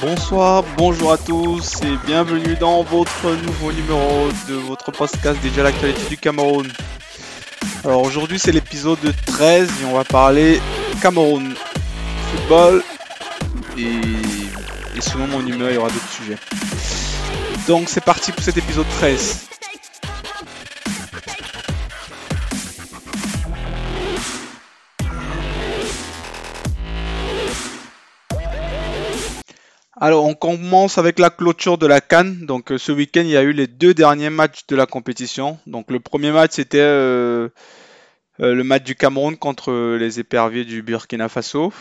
Bonsoir, bonjour à tous et bienvenue dans votre nouveau numéro de votre podcast déjà l'actualité du Cameroun. Alors aujourd'hui c'est l'épisode 13 et on va parler Cameroun, football et, et selon mon humeur il y aura d'autres sujets. Donc c'est parti pour cet épisode 13. Alors, on commence avec la clôture de la Cannes. Donc, euh, ce week-end, il y a eu les deux derniers matchs de la compétition. Donc, le premier match, c'était euh, euh, le match du Cameroun contre les éperviers du Burkina Faso.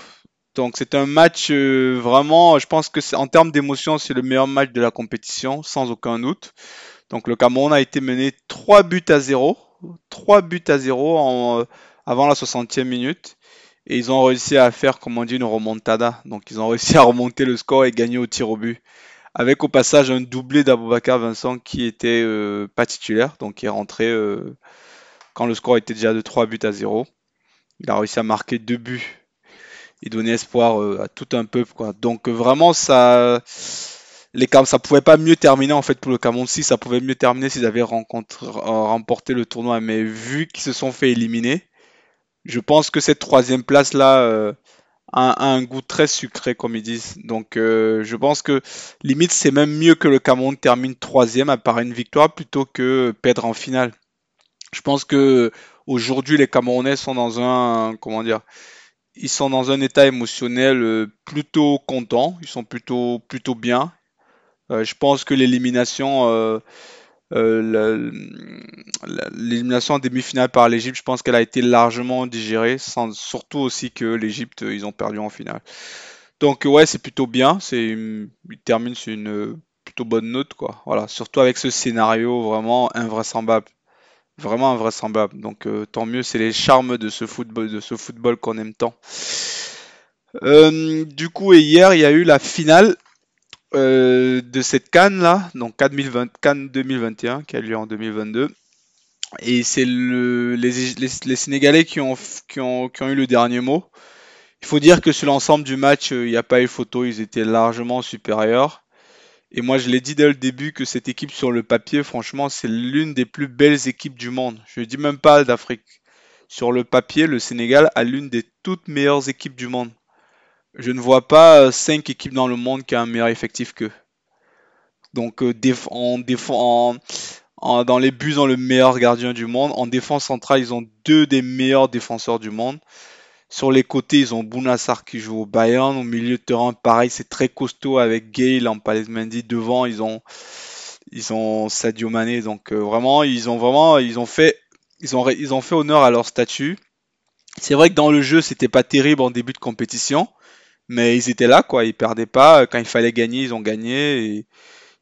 Donc, c'est un match vraiment, je pense que en termes d'émotion, c'est le meilleur match de la compétition, sans aucun doute. Donc, le Cameroun a été mené 3 buts à 0. 3 buts à 0 avant la 60e minute. Et ils ont réussi à faire, comme on dit, une remontada. Donc ils ont réussi à remonter le score et gagner au tir au but. Avec au passage un doublé d'Aboubacar Vincent qui était euh, pas titulaire, donc qui est rentré euh, quand le score était déjà de 3 buts à 0. Il a réussi à marquer deux buts et donner espoir euh, à tout un peuple. Donc vraiment, ça, les ça pouvait pas mieux terminer en fait pour le Cameroun. Si ça pouvait mieux terminer s'ils avaient remporté le tournoi, mais vu qu'ils se sont fait éliminer, je pense que cette troisième place là euh, a, un goût très sucré comme ils disent. Donc euh, je pense que limite c'est même mieux que le Cameroun termine troisième à part une victoire plutôt que perdre en finale. Je pense que aujourd'hui les Camerounais sont dans un comment dire ils sont dans un état émotionnel euh, plutôt content, ils sont plutôt plutôt bien. je pense que l'élimination l'élimination en demi-finale par l'Égypte, je pense qu'elle a été largement digérée, sans, surtout aussi que l'Égypte, ils ont perdu en finale. Donc ouais, c'est plutôt bien, c'est il termine sur une plutôt bonne note quoi. Voilà, surtout avec ce scénario vraiment invraisemblable. Vraiment invraisemblable. Donc euh, tant mieux, c'est les charmes de ce football qu'on aime tant. Euh, du coup, et hier, il y a eu la finale euh, de cette Cannes là, donc Cannes, 2021 qui a lieu en 2022. Et c'est le, les, Sénégalais qui ont eu le dernier mot. Il faut dire que sur l'ensemble du match, euh, il n'y a pas eu photo, ils étaient largement supérieurs. Et moi, je l'ai dit dès le début que cette équipe sur le papier, franchement, c'est l'une des plus belles équipes du monde. Je ne dis même pas d'Afrique. Sur le papier, le Sénégal a l'une des toutes meilleures équipes du monde. Je ne vois pas 5 euh, équipes dans le monde qui ont un meilleur effectif qu'eux. Donc euh, dans les buts, ils ont le meilleur gardien du monde. En défense centrale, ils ont deux des meilleurs défenseurs du monde. Sur les côtés, ils ont Bounassar qui joue au Bayern. Au milieu de terrain, pareil, c'est très costaud avec Gale en Mendy. Devant, ils ont, ils Sadio Mané. Donc euh, vraiment, ils ont vraiment, fait, ils ont fait honneur à leur statut. C'est vrai que dans le jeu, c'était pas terrible en début de compétition mais ils étaient là, quoi. Ils perdaient pas. Quand il fallait gagner, ils ont gagné et,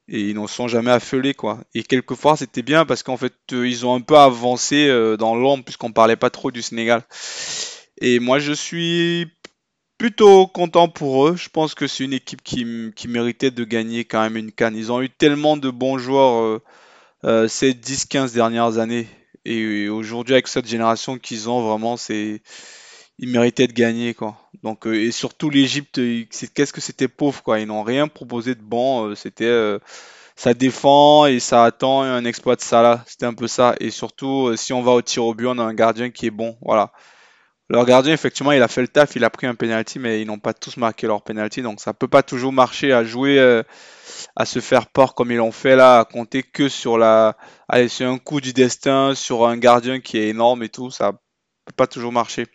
ils n'en sont jamais affolés, quoi. Et quelquefois, c'était bien parce qu'en fait, euh, ils ont un peu avancé euh, dans l'ombre puisqu'on parlait pas trop du Sénégal. Et moi, je suis plutôt content pour eux. Je pense que c'est une équipe qui, méritait de gagner quand même une canne. Ils ont eu tellement de bons joueurs euh, ces 10-15 dernières années. Et aujourd'hui, avec cette génération qu'ils ont, vraiment, c'est ils méritaient de gagner quoi. Donc euh, et surtout l'Égypte, qu'est-ce que c'était pauvre quoi. Ils n'ont rien proposé de bon. Euh, c'était euh, ça défend et ça attend un exploit de Salah. C'était un peu ça. Et surtout si on va au tir au but, on a un gardien qui est bon. Voilà. Leur gardien effectivement il a fait le taf, il a pris un penalty, mais ils n'ont pas tous marqué leur penalty. Donc ça peut pas toujours marcher à jouer à se faire peur comme ils l'ont fait là, à compter que sur la allez, sur un coup du destin, sur un gardien qui est énorme et tout, ça peut pas toujours marcher.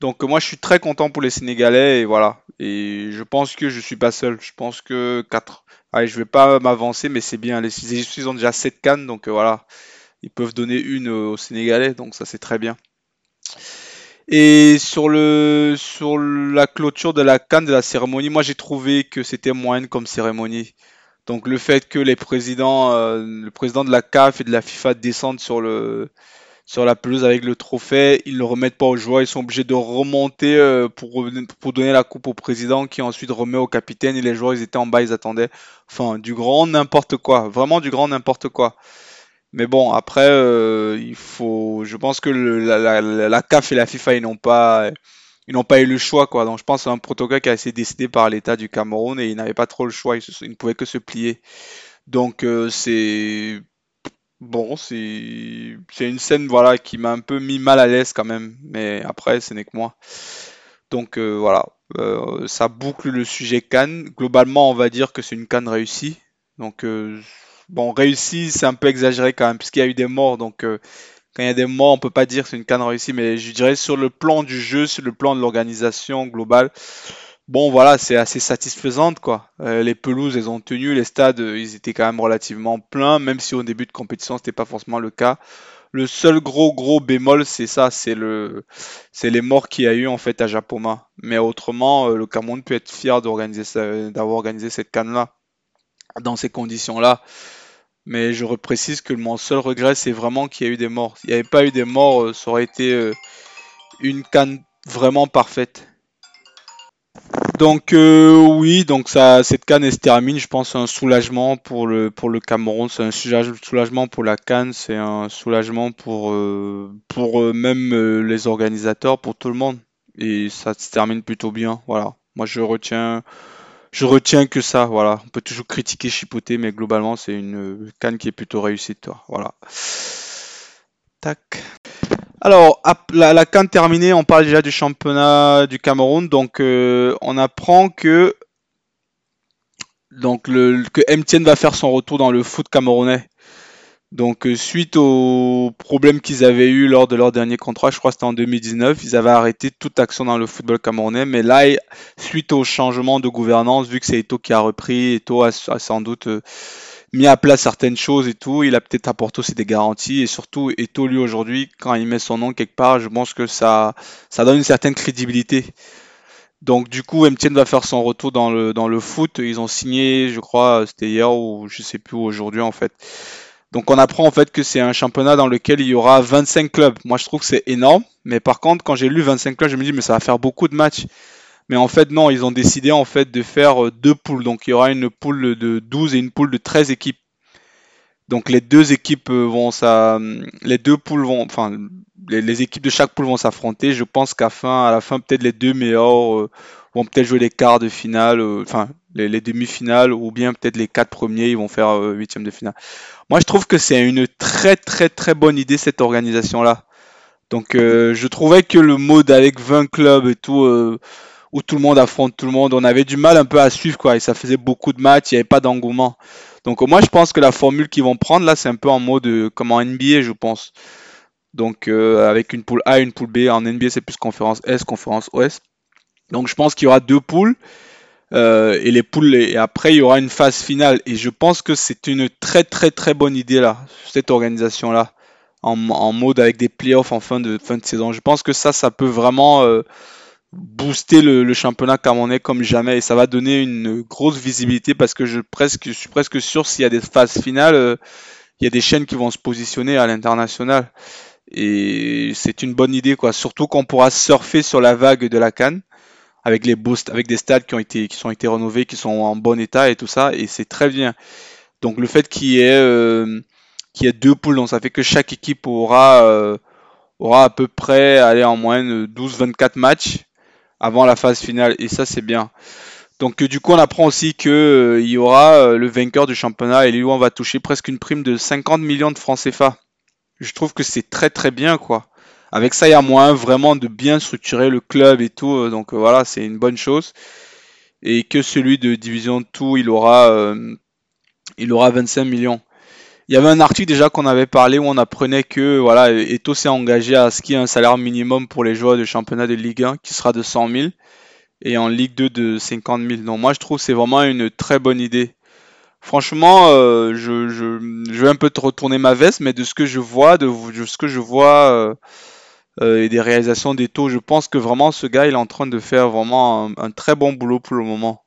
Donc moi je suis très content pour les Sénégalais et voilà. Et je pense que je suis pas seul. Je pense que 4. Allez, je vais pas m'avancer, mais c'est bien. Les Égyptiens ont déjà 7 cannes, donc euh, voilà. Ils peuvent donner une aux Sénégalais, donc ça c'est très bien. Et sur le sur la clôture de la canne de la cérémonie, moi j'ai trouvé que c'était moyenne comme cérémonie. Donc le fait que les présidents, euh, le président de la CAF et de la FIFA descendent sur le sur la pelouse avec le trophée. Ils ne le remettent pas aux joueurs. Ils sont obligés de remonter euh, pour, pour donner la coupe au président qui ensuite remet au capitaine. Et les joueurs, ils étaient en bas, ils attendaient. Enfin, du grand n'importe quoi. Vraiment du grand n'importe quoi. Mais bon, après, euh, il faut. Je pense que la, CAF et la FIFA, ils n'ont pas. ils n'ont pas eu le choix, quoi. Donc je pense que c'est un protocole qui a été décidé par l'État du Cameroun et ils n'avaient pas trop le choix, ils, ne pouvaient que se plier. Donc euh, c'est bon, c'est une scène voilà qui m'a un peu mis mal à l'aise quand même, mais après ce n'est que moi. Donc euh, voilà, euh, ça boucle le sujet Cannes. Globalement, on va dire que c'est une Cannes réussie. Donc bon, réussie, c'est un peu exagéré quand même puisqu'il y a eu des morts, donc quand il y a des morts, on peut pas dire que c'est une canne réussie, mais je dirais sur le plan du jeu, sur le plan de l'organisation globale, bon voilà, c'est assez satisfaisante quoi. Euh, les pelouses, elles ont tenu, les stades, euh, ils étaient quand même relativement pleins, même si au début de compétition, c'était pas forcément le cas. Le seul gros gros bémol, c'est ça, c'est le, c'est les morts qu'il y a eu en fait à Japoma. Mais autrement, euh, le Cameroun peut être fier d'avoir organisé cette canne là dans ces conditions là. Mais je reprécise que mon seul regret, c'est vraiment qu'il y a eu des morts. S'il n'y avait pas eu des morts, ça aurait été une canne vraiment parfaite. Donc euh, oui, donc ça, cette canne se termine. Je pense un soulagement pour le pour le Cameroun, c'est un soulagement pour la canne, c'est un soulagement pour pour même les organisateurs, pour tout le monde. Et ça se termine plutôt bien. Voilà. Moi, je retiens je retiens que ça, voilà. On peut toujours critiquer, chipoter, mais globalement, c'est une canne qui est plutôt réussie, toi. Voilà. Tac. Alors, la, la canne terminée, on parle déjà du championnat du Cameroun. Donc, euh, on apprend que donc MTN va faire son retour dans le foot camerounais. Donc euh, suite aux problèmes qu'ils avaient eu lors de leur dernier contrat, je crois que c'était en 2019, ils avaient arrêté toute action dans le football camerounais. Mais là, suite au changement de gouvernance, vu que c'est Eto qui a repris, Eto a, sans doute euh, mis à plat certaines choses et tout, il a peut-être apporté aussi des garanties. Et surtout, Eto, lui, aujourd'hui, quand il met son nom quelque part, je pense que ça, donne une certaine crédibilité. Donc du coup, MTN va faire son retour dans le, dans le foot. Ils ont signé, je crois, c'était hier ou je sais plus aujourd'hui en fait. Donc on apprend en fait que c'est un championnat dans lequel il y aura 25 clubs. Moi je trouve que c'est énorme, mais par contre quand j'ai lu 25 clubs, je me dis mais ça va faire beaucoup de matchs. Mais en fait non, ils ont décidé en fait de faire euh, deux poules. Donc il y aura une poule de 12 et une poule de 13 équipes. Donc les deux équipes euh, vont ça, les deux poules vont, enfin les, équipes de chaque poule vont s'affronter. Je pense qu'à la fin peut-être les deux meilleurs euh, vont peut-être jouer les quarts de finale, enfin les, demi-finales ou bien peut-être les quatre premiers ils vont faire huitième de finale. Moi, je trouve que c'est une très très très bonne idée cette organisation-là. Donc, euh, je trouvais que le mode avec 20 clubs et tout, euh, où tout le monde affronte tout le monde, on avait du mal un peu à suivre, quoi. Et ça faisait beaucoup de matchs, il n'y avait pas d'engouement. Donc, moi, je pense que la formule qu'ils vont prendre là, c'est un peu en mode euh, comme en NBA, je pense. Donc, avec une poule A, une poule B. En NBA, c'est plus conférence S, conférence OS. Donc, je pense qu'il y aura deux poules. Euh, et les poules et après il y aura une phase finale et je pense que c'est une très très très bonne idée là cette organisation là en, mode avec des playoffs en fin de fin de saison je pense que ça ça peut vraiment euh, booster le, championnat camerounais comme jamais. Et ça va donner une grosse visibilité parce que je presque je suis presque sûr s'il y a des phases finales euh, il y a des chaînes qui vont se positionner à l'international. Et c'est une bonne idée quoi. Surtout qu'on pourra surfer sur la vague de la canne avec les boosts, avec des stades qui ont été qui sont été rénovés, qui sont en bon état et tout ça, et c'est très bien. Donc le fait qu'il y ait euh, qu'il y ait deux poules, donc ça fait que chaque équipe aura euh, aura à peu près aller en moyenne 12-24 matchs avant la phase finale, et ça c'est bien. Donc du coup on apprend aussi que euh, y aura le vainqueur du championnat et lui on va toucher presque une prime de 50 millions de francs CFA. Je trouve que c'est très très bien quoi. Avec ça, il y a moyen vraiment de bien structurer le club et tout. Euh, donc euh, voilà, c'est une bonne chose. Et que celui de Division 2, il aura, euh, il aura 25 millions. Il y avait un article déjà qu'on avait parlé où on apprenait que voilà, Eto s'est engagé à ce qu'il y ait un salaire minimum pour les joueurs de championnat de Ligue 1 qui sera de 100 000 et en Ligue 2 de 50 000. Donc moi je trouve que c'est vraiment une très bonne idée. Franchement, je, vais un peu te retourner ma veste, mais de ce que je vois, de, ce que je vois euh, et des réalisations taux. Je pense que vraiment ce gars, il est en train de faire vraiment un, très bon boulot pour le moment.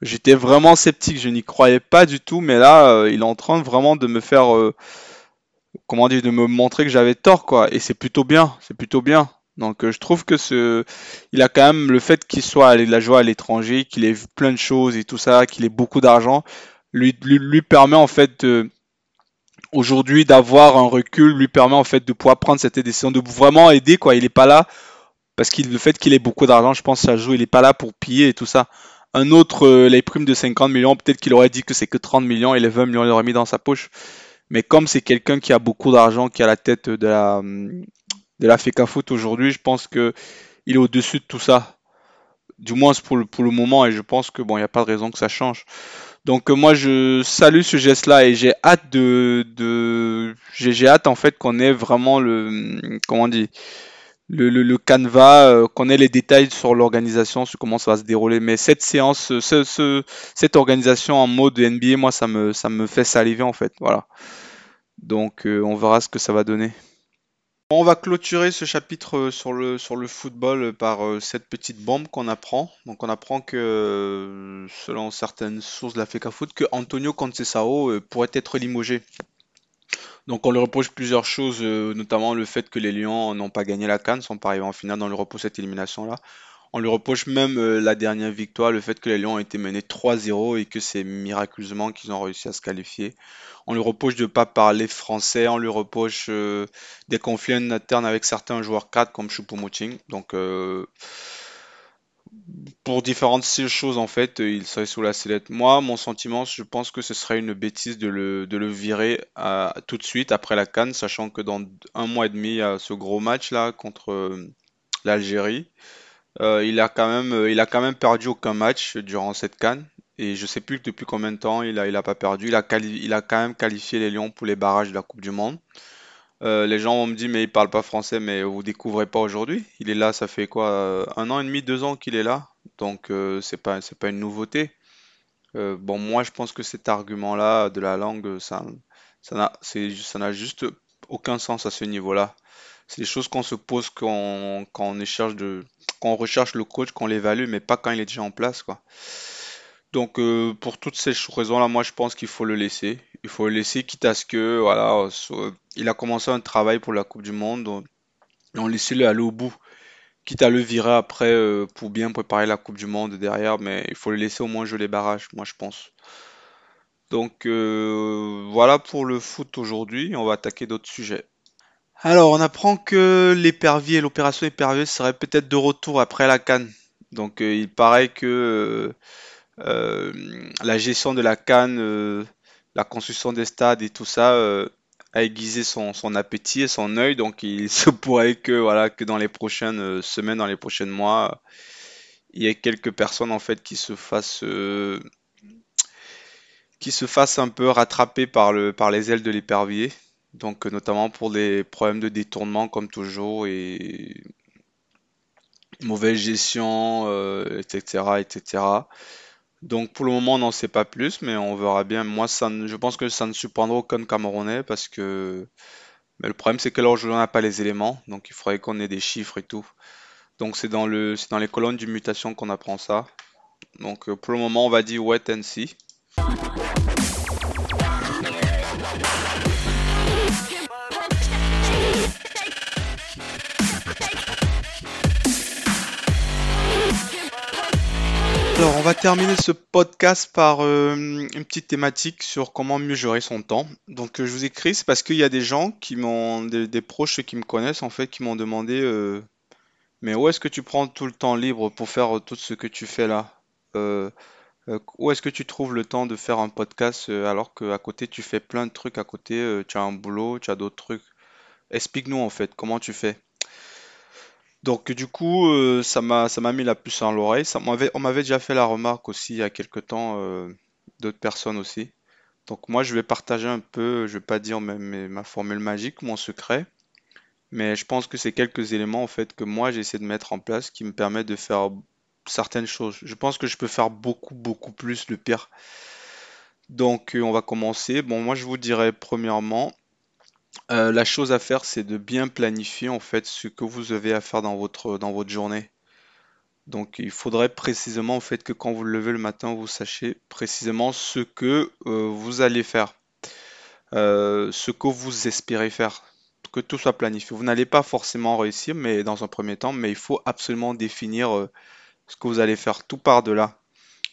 J'étais vraiment sceptique, je n'y croyais pas du tout, mais là, euh, il est en train vraiment de me faire, euh, comment dire, de me montrer que j'avais tort, quoi. Et c'est plutôt bien, c'est plutôt bien. Donc je trouve que ce, il a quand même le fait qu'il soit allé de la joie à l'étranger, qu'il ait vu plein de choses et tout ça, qu'il ait beaucoup d'argent, lui, lui, permet en fait aujourd'hui d'avoir un recul lui permet en fait de pouvoir prendre cette décision, de vraiment aider quoi. Il n'est pas là Parce que le fait qu'il ait beaucoup d'argent, je pense, ça joue. Il est pas là pour piller et tout ça. Un autre, euh, les primes de 50 millions, peut-être qu'il aurait dit que c'est que 30 millions et les 20 millions, il aurait mis dans sa poche. Mais comme c'est quelqu'un qui a beaucoup d'argent, qui a la tête de la, de la FECA Foot aujourd'hui, je pense que il est au-dessus de tout ça. Du moins pour le, pour le moment, et je pense que bon, il n'y a pas de raison que ça change. Donc euh, moi je salue ce geste-là et j'ai hâte de, de j'ai hâte en fait qu'on ait vraiment le comment on dit le, le, le canevas, euh, qu'on ait les détails sur l'organisation, sur comment ça va se dérouler. Mais cette séance, ce, ce, cette organisation en mode NBA, moi ça me ça me fait saliver en fait. Voilà. Donc euh, on verra ce que ça va donner. On va clôturer ce chapitre euh, sur le, sur le football par euh, cette petite bombe qu'on apprend. Donc on apprend que, euh, selon certaines sources de la FECA Foot, que Antonio Conceição pourrait être limogé. Donc on lui reproche plusieurs choses, notamment le fait que les Lions n'ont pas gagné la Cannes, sont pas arrivés en finale, on lui reproche cette élimination-là. On lui reproche même la dernière victoire, le fait que les Lions ont été menés 3-0 et que c'est miraculeusement qu'ils ont réussi à se qualifier. On lui reproche de ne pas parler français, on lui reproche euh, des conflits internes avec certains joueurs 4 comme Choupo-Moting. Donc, euh, pour différentes choses, en fait, il serait sous la sellette. Moi, mon sentiment, je pense que ce serait une bêtise de le, virer tout de suite après la Cannes, sachant que dans un mois et demi, il y a ce gros match là contre euh, l'Algérie. il a quand même, perdu aucun match durant cette Cannes. Et je sais plus depuis combien de temps il a, il a pas perdu. Il a quand même qualifié les Lions pour les barrages de la Coupe du Monde. Euh, les gens me dire, mais il parle pas français, mais vous découvrez pas aujourd'hui. Il est là, ça fait quoi, euh, un an et demi, deux ans qu'il est là. Donc euh, c'est pas, une nouveauté. bon, moi je pense que cet argument-là de la langue, ça, n'a, juste aucun sens à ce niveau-là. C'est des choses qu'on se pose quand, quand on de, quand on recherche le coach, qu'on l'évalue, mais pas quand il est déjà en place, quoi. Donc euh, pour toutes ces raisons-là, moi je pense qu'il faut le laisser. Il faut le laisser, quitte à ce que voilà, il a commencé un travail pour la Coupe du Monde. On laisse-le aller au bout. Quitte à le virer après euh, pour bien préparer la Coupe du Monde derrière, mais il faut le laisser au moins jouer les barrages, moi je pense. Donc euh, voilà pour le foot aujourd'hui. On va attaquer d'autres sujets. Alors on apprend que l'épervier, l'opération épervier serait peut-être de retour après la Cannes. Donc il paraît que la gestion de la canne, euh, la construction des stades et tout ça euh, a aiguisé son, appétit et son œil. Donc il se pourrait que voilà que dans les prochaines semaines, dans les prochains mois, il y ait quelques personnes en fait qui se fassent qui se fassent un peu rattraper par les ailes de l'épervier. Donc notamment pour des problèmes de détournement comme toujours et mauvaise gestion, etc., etc. Donc pour le moment, on n'en sait pas plus, mais on verra bien. Moi, ça je pense que ça ne surprendra aucun Camerounais parce que mais le problème, c'est que là, on n'a pas les éléments, donc il faudrait qu'on ait des chiffres et tout. Donc c'est dans le, c'est dans les colonnes du mutation qu'on apprend ça. Donc euh, pour le moment, on va dire wait and see. Alors, on va terminer ce podcast par euh, une petite thématique sur comment mieux gérer son temps. Donc, euh, je vous écris, c'est parce qu'il y a des gens qui m'ont, des, proches qui me connaissent en fait, qui m'ont demandé, euh, mais où est-ce que tu prends tout le temps libre pour faire tout ce que tu fais là? où est-ce que tu trouves le temps de faire un podcast alors qu'à côté tu fais plein de trucs à côté, tu as un boulot, tu as d'autres trucs? Explique-nous en fait comment tu fais? Donc du coup, euh, ça m'a ça m'a mis la puce en l'oreille. M'avait, on m'avait déjà fait la remarque aussi il y a quelque temps, euh, d'autres personnes aussi. Donc moi, je vais partager un peu, je vais pas dire ma formule magique, mon secret, mais je pense que c'est quelques éléments en fait que moi j'essaie de mettre en place qui me permettent de faire certaines choses. Je pense que je peux faire beaucoup beaucoup plus le pire. Donc euh, on va commencer. Bon, moi je vous dirais premièrement, euh, la chose à faire, c'est de bien planifier en fait ce que vous avez à faire dans votre, dans votre journée. Donc il faudrait précisément en fait que quand vous levez le matin, vous sachiez précisément ce que euh, vous allez faire, euh, ce que vous espérez faire, que tout soit planifié. Vous n'allez pas forcément réussir, mais dans un premier temps, mais il faut absolument définir ce que vous allez faire. Tout part de là.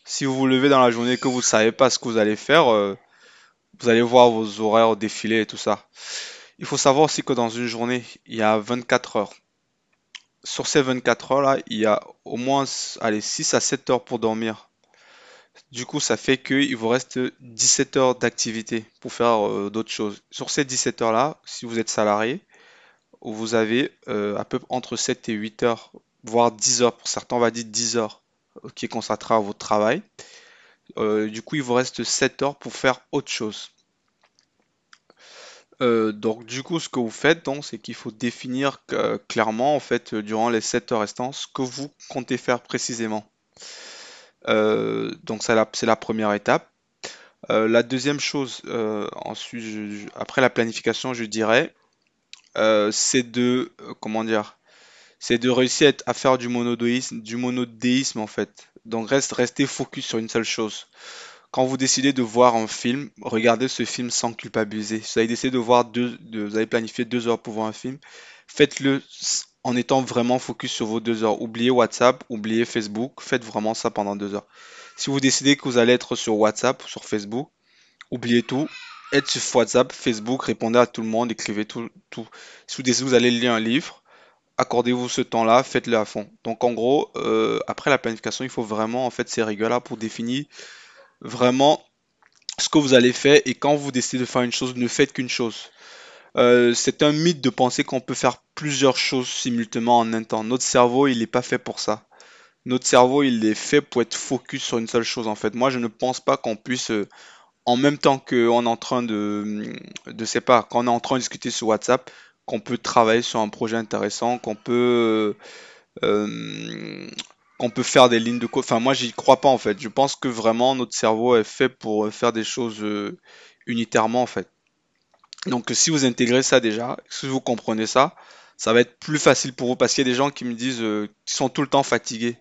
Si vous vous levez dans la journée et que vous ne savez pas ce que vous allez faire, vous allez voir vos horaires défiler et tout ça. Il faut savoir aussi que dans une journée, il y a 24 heures. sur ces 24 heures là, il y a au moins allez, 6 à 7 heures pour dormir. Du coup, ça fait qu'il vous reste 17 heures d'activité pour faire euh, d'autres choses. Sur ces 17 heures là, si vous êtes salarié, vous avez euh, à peu entre 7 et 8 heures, voire 10 heures, pour certains on va dire 10 heures, euh, qui est consacré à votre travail. Du coup, il vous reste 7 heures pour faire autre chose. Euh, donc du coup, ce que vous faites, c'est qu'il faut définir euh, clairement, en fait, euh, durant les 7 heures restantes, ce que vous comptez faire précisément. donc c'est la, première étape. la deuxième chose, après la planification, je dirais, c'est de, comment dire, c'est de réussir à, faire du monodéisme, du monodéisme en fait. Donc reste, rester focus sur une seule chose. Quand vous décidez de voir un film, regardez ce film sans culpabiliser. Si vous avez décidé de voir deux, vous avez planifié deux heures pour voir un film, faites-le en étant vraiment focus sur vos deux heures. Oubliez WhatsApp, oubliez Facebook, faites vraiment ça pendant deux heures. Si vous décidez que vous allez être sur WhatsApp, sur Facebook, oubliez tout. Êtes sur WhatsApp, Facebook, répondez à tout le monde, écrivez tout. tout. Si vous décidez que vous allez lire un livre, accordez-vous ce temps-là, faites-le à fond. Donc en gros, euh, après la planification, il faut vraiment en fait ces règles-là pour définir vraiment ce que vous allez faire et quand vous décidez de faire une chose, ne faites qu'une chose. Euh, c'est un mythe de penser qu'on peut faire plusieurs choses simultanément en un temps. Notre cerveau, il n'est pas fait pour ça. Notre cerveau, il est fait pour être focus sur une seule chose en fait. Moi, je ne pense pas qu'on puisse, euh, en même temps qu'on est en train de, de sais quand est en train de discuter sur WhatsApp, qu'on peut travailler sur un projet intéressant, qu'on peut euh, qu'on peut faire des lignes de code. Enfin, moi, j'y crois pas en fait. Je pense que vraiment notre cerveau est fait pour faire des choses euh, unitairement en fait. Donc, si vous intégrez ça déjà, si vous comprenez ça, ça va être plus facile pour vous parce qu'il y a des gens qui me disent euh, qu'ils sont tout le temps fatigués.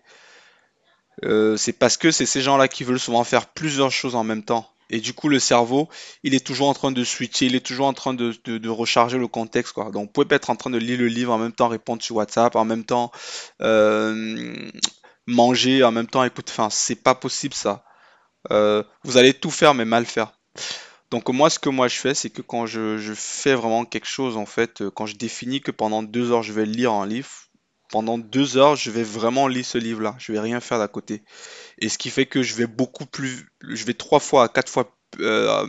Euh, c'est parce que c'est ces gens-là qui veulent souvent faire plusieurs choses en même temps. Et du coup, le cerveau, il est toujours en train de switcher, il est toujours en train de, recharger le contexte. Donc, vous pouvez pas être en train de lire le livre en même temps, répondre sur WhatsApp, en même temps manger en même temps écoute enfin c'est pas possible ça. Euh, vous allez tout faire mais mal faire. Donc moi ce que moi je fais c'est que quand je, fais vraiment quelque chose en fait euh, quand je définis que pendant deux heures je vais lire un livre pendant deux heures je vais vraiment lire ce livre là je vais rien faire d'à côté. Et ce qui fait que je vais beaucoup plus je vais trois fois à quatre fois euh,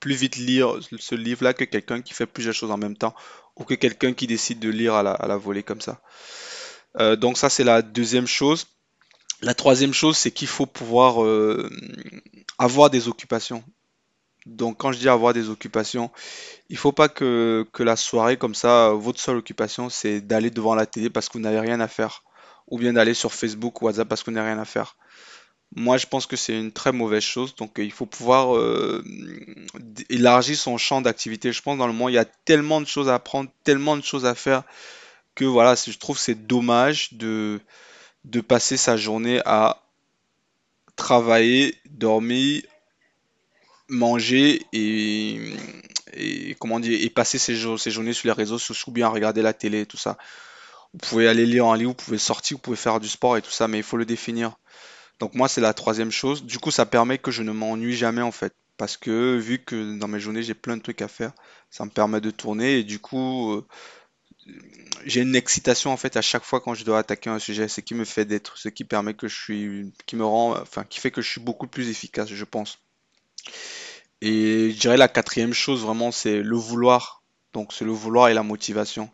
plus vite lire ce livre là que quelqu'un qui fait plusieurs choses en même temps ou que quelqu'un qui décide de lire à la, volée comme ça. Donc ça c'est la deuxième chose. La troisième chose, c'est qu'il faut pouvoir euh, avoir des occupations. Donc quand je dis avoir des occupations, il ne faut pas que, la soirée comme ça, votre seule occupation, c'est d'aller devant la télé parce que vous n'avez rien à faire. Ou bien d'aller sur Facebook ou WhatsApp parce que vous n'avez rien à faire. Moi, je pense que c'est une très mauvaise chose. Donc, il faut pouvoir euh, élargir son champ d'activité. Je pense dans le monde, il y a tellement de choses à apprendre, tellement de choses à faire que voilà, je trouve c'est dommage de, de passer sa journée à travailler, dormir, manger et, comment dire et passer ses, ses, journées sur les réseaux sociaux bien regarder la télé et tout ça. Vous pouvez aller lire en ligne, vous pouvez sortir, vous pouvez faire du sport et tout ça, mais il faut le définir. Donc moi c'est la troisième chose. Du coup ça permet que je ne m'ennuie jamais en fait. Parce que vu que dans mes journées j'ai plein de trucs à faire, ça me permet de tourner et du coup euh, j'ai une excitation en fait à chaque fois quand je dois attaquer un sujet, ce qui me fait d'être, ce qui permet que je suis, qui me rend, enfin, qui fait que je suis beaucoup plus efficace, je pense. Et je dirais la quatrième chose vraiment, c'est le vouloir. Donc c'est le vouloir et la motivation.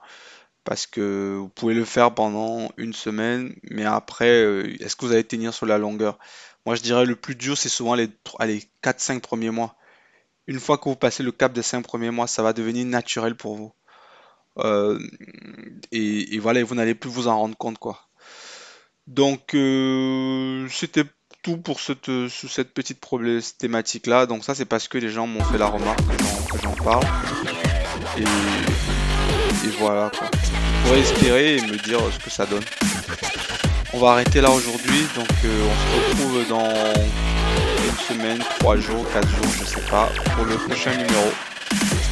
Parce que vous pouvez le faire pendant une semaine, mais après, euh, est-ce que vous allez tenir sur la longueur? Moi, je dirais le plus dur, c'est souvent les, les 4-5 premiers mois. Une fois que vous passez le cap des 5 premiers mois, ça va devenir naturel pour vous. Euh, et, voilà, vous n'allez plus vous en rendre compte, quoi. Donc, euh, c'était pour cette, cette petite problématique là. Donc ça, c'est parce que les gens m'ont fait la remarque que j'en parle. Et, voilà, quoi. Pour espérer et me dire ce que ça donne. On va arrêter là aujourd'hui. Donc, euh, on se retrouve dans une semaine, trois jours, quatre jours, je sais pas, pour le prochain numéro.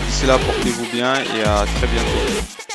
D'ici là, portez-vous bien et à très bientôt.